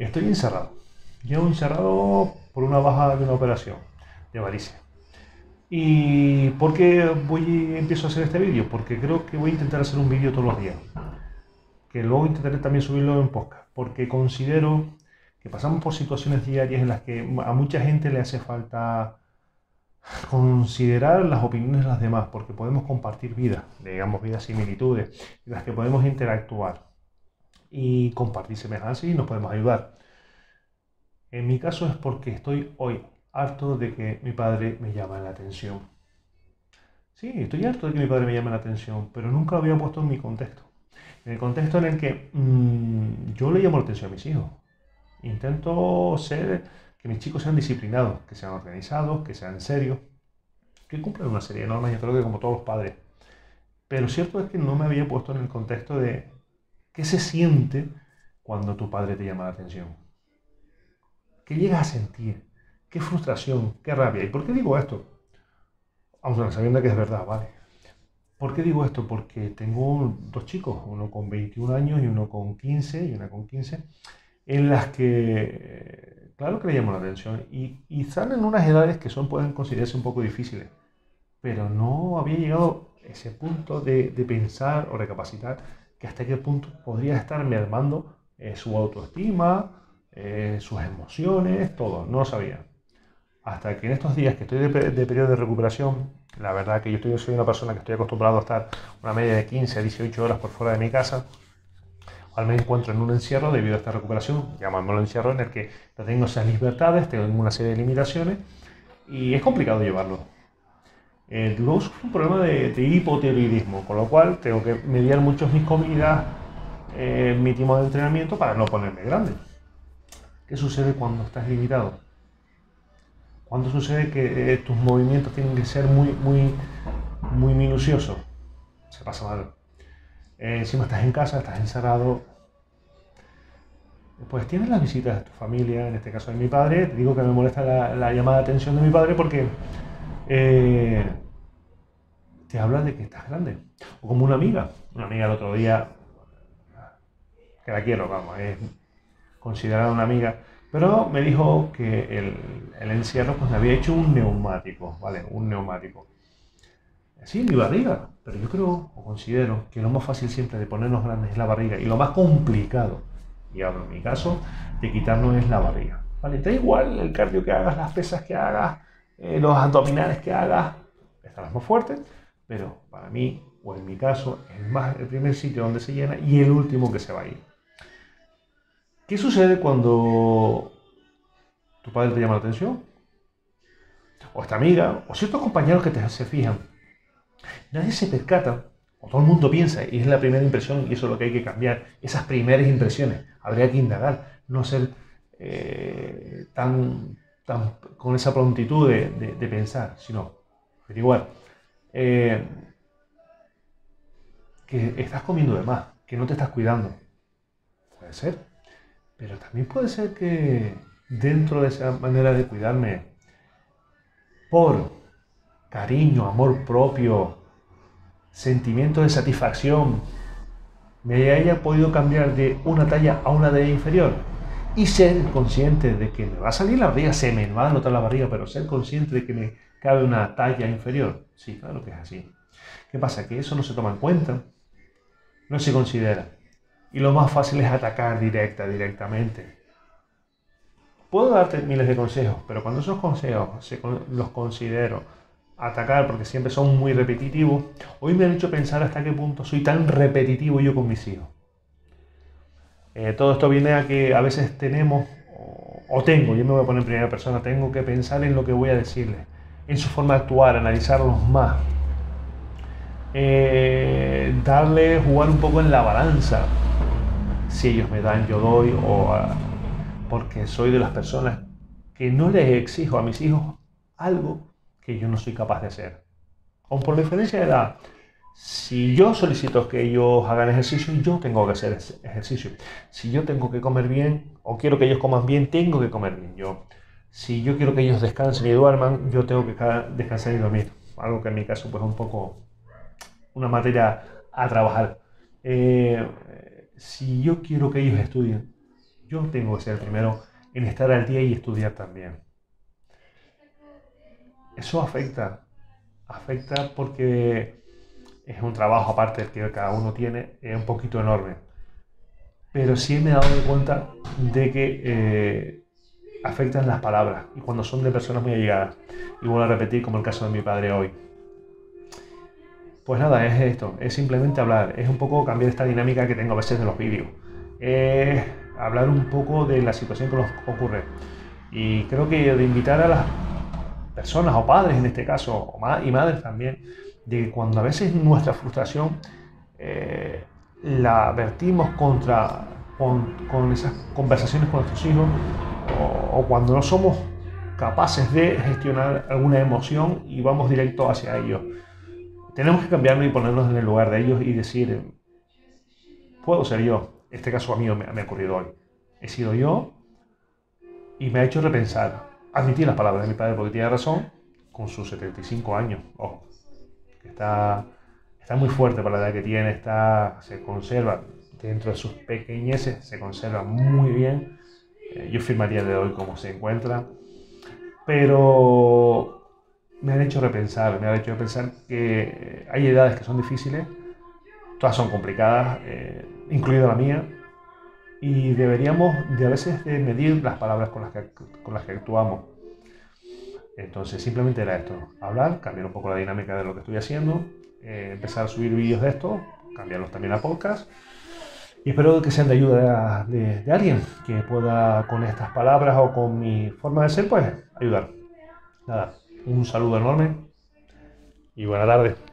Estoy encerrado. Llevo encerrado por una baja de una operación de varicia. ¿Y por qué voy, empiezo a hacer este vídeo? Porque creo que voy a intentar hacer un vídeo todos los días. Que luego intentaré también subirlo en podcast. Porque considero que pasamos por situaciones diarias en las que a mucha gente le hace falta considerar las opiniones de las demás, porque podemos compartir vidas, digamos, vidas similitudes, en las que podemos interactuar y compartir semejanzas y nos podemos ayudar. En mi caso es porque estoy hoy harto de que mi padre me llame la atención. Sí, estoy harto de que mi padre me llame la atención, pero nunca lo había puesto en mi contexto. En el contexto en el que mm, yo le llamo la atención a mis hijos. Intento ser que mis chicos sean disciplinados, que sean organizados, que sean serios, que cumplan una serie de normas, yo creo que como todos los padres. Pero cierto es que no me había puesto en el contexto de qué se siente cuando tu padre te llama la atención. ¿Qué llegas a sentir? ¿Qué frustración? ¿Qué rabia? ¿Y por qué digo esto? Aunque sabiendo que es verdad, ¿vale? ¿Por qué digo esto? Porque tengo dos chicos, uno con 21 años y uno con 15 y una con 15, en las que, claro que le llaman la atención y, y salen unas edades que son, pueden considerarse un poco difíciles, pero no había llegado ese punto de, de pensar o recapacitar que hasta qué punto podría estar mermando eh, su autoestima, eh, sus emociones, todo, no lo sabía. Hasta que en estos días que estoy de, periodo de recuperación, la verdad que yo estoy, soy una persona que estoy acostumbrado a estar una media de 15 a 18 horas por fuera de mi casa, al me encuentro en un encierro debido a esta recuperación, llamámoslo encierro, en el que no tengo esas libertades, tengo una serie de limitaciones y es complicado llevarlo. Eh, luego sufro un problema de, de, hipotiroidismo, con lo cual tengo que mediar mucho mis comidas, eh, mi tiempo de entrenamiento para no ponerme grande. ¿Qué sucede cuando estás limitado? Cuando sucede que eh, tus movimientos tienen que ser muy, muy, muy minuciosos? Se pasa mal. Eh, encima estás en casa, estás encerrado. Pues tienes las visitas de tu familia, en este caso de mi padre. Digo que me molesta la, llamada de atención de mi padre porque eh, te habla de que estás grande. O como una amiga. Una amiga el otro día, que la quiero, vamos, es considerada una amiga, pero me dijo que el, el encierro pues me había hecho un neumático, ¿vale? Un neumático. Sí, mi barriga, pero yo creo o considero que lo más fácil siempre de ponernos grandes es la barriga y lo más complicado, y hablo en mi caso, de quitarnos es la barriga. ¿Vale? Da igual el cardio que hagas, las pesas que hagas, eh, los abdominales que hagas, estarás más fuerte, pero para mí, o en mi caso, es más el primer sitio donde se llena y el último que se va a ir. ¿Qué sucede cuando tu padre te llama la atención? O esta amiga, o ciertos compañeros que te, se fijan Nadie se percata, o todo el mundo piensa, y es la primera impresión, y eso es lo que hay que cambiar, esas primeras impresiones. Habría que indagar, no ser eh, tan, tan, con esa prontitud de, pensar, sino averiguar. Eh, que estás comiendo de más, que no te estás cuidando. Puede ser. Pero también puede ser que dentro de esa manera de cuidarme, por cariño, amor propio, sentimiento de satisfacción, me haya podido cambiar de una talla a una talla inferior y ser consciente de que me va a salir la barriga, se me va a notar la barriga, pero ser consciente de que me cabe una talla inferior. Sí, claro que es así. ¿Qué pasa? Que eso no se toma en cuenta, no se considera. Y lo más fácil es atacar directa, directamente. Puedo darte miles de consejos, pero cuando esos consejos los considero atacar porque siempre son muy repetitivos, hoy me han hecho pensar hasta qué punto soy tan repetitivo yo con mis hijos. Eh, todo esto viene a que a veces tenemos, o, tengo, yo me voy a poner en primera persona, tengo que pensar en lo que voy a decirles, en su forma de actuar, analizarlos más, eh, darle, jugar un poco en la balanza. Si ellos me dan, yo doy, o porque soy de las personas que no les exijo a mis hijos algo que yo no soy capaz de hacer. Aun por diferencia de edad, si yo solicito que ellos hagan ejercicio, yo tengo que hacer ejercicio. Si yo tengo que comer bien o quiero que ellos coman bien, tengo que comer bien yo. Si yo quiero que ellos descansen y duerman, yo tengo que descansar y dormir. Algo que en mi caso pues es un poco una materia a trabajar. Eh, si yo quiero que ellos estudien, yo tengo que ser el primero en estar al día y estudiar también. Eso afecta, afecta porque es un trabajo aparte que cada uno tiene, es un poquito enorme. Pero sí me he dado cuenta de que eh, afectan las palabras y cuando son de personas muy allegadas. Y vuelvo a repetir como el caso de mi padre hoy. Pues nada, es esto, es simplemente hablar, es un poco cambiar esta dinámica que tengo a veces de los vídeos. Es hablar un poco de la situación que nos ocurre. Y creo que de invitar a las personas o padres en este caso, y madres también, de que cuando a veces nuestra frustración eh, la vertimos contra, con, esas conversaciones con nuestros hijos, o, cuando no somos capaces de gestionar alguna emoción y vamos directo hacia ellos. Tenemos que cambiarlo y ponernos en el lugar de ellos y decir, puedo ser yo. Este caso a mí me, ha ocurrido hoy. He sido yo y me ha hecho repensar admitir las palabras de mi padre porque tiene razón, con sus 75 años, ojo, que está, está muy fuerte para la edad que tiene, está, se conserva dentro de sus pequeñeces, se conserva muy bien. Eh, yo firmaría de hoy como se encuentra, pero me han hecho repensar, me han hecho repensar que hay edades que son difíciles, todas son complicadas, eh, incluida la mía, y deberíamos de a veces medir las palabras con las que, con las que actuamos. Entonces simplemente era esto, hablar, cambiar un poco la dinámica de lo que estoy haciendo, eh, empezar a subir vídeos de esto, cambiarlos también a podcast y espero que sean de ayuda de, alguien que pueda con estas palabras o con mi forma de ser pues ayudar. Nada, un saludo enorme y buena tarde.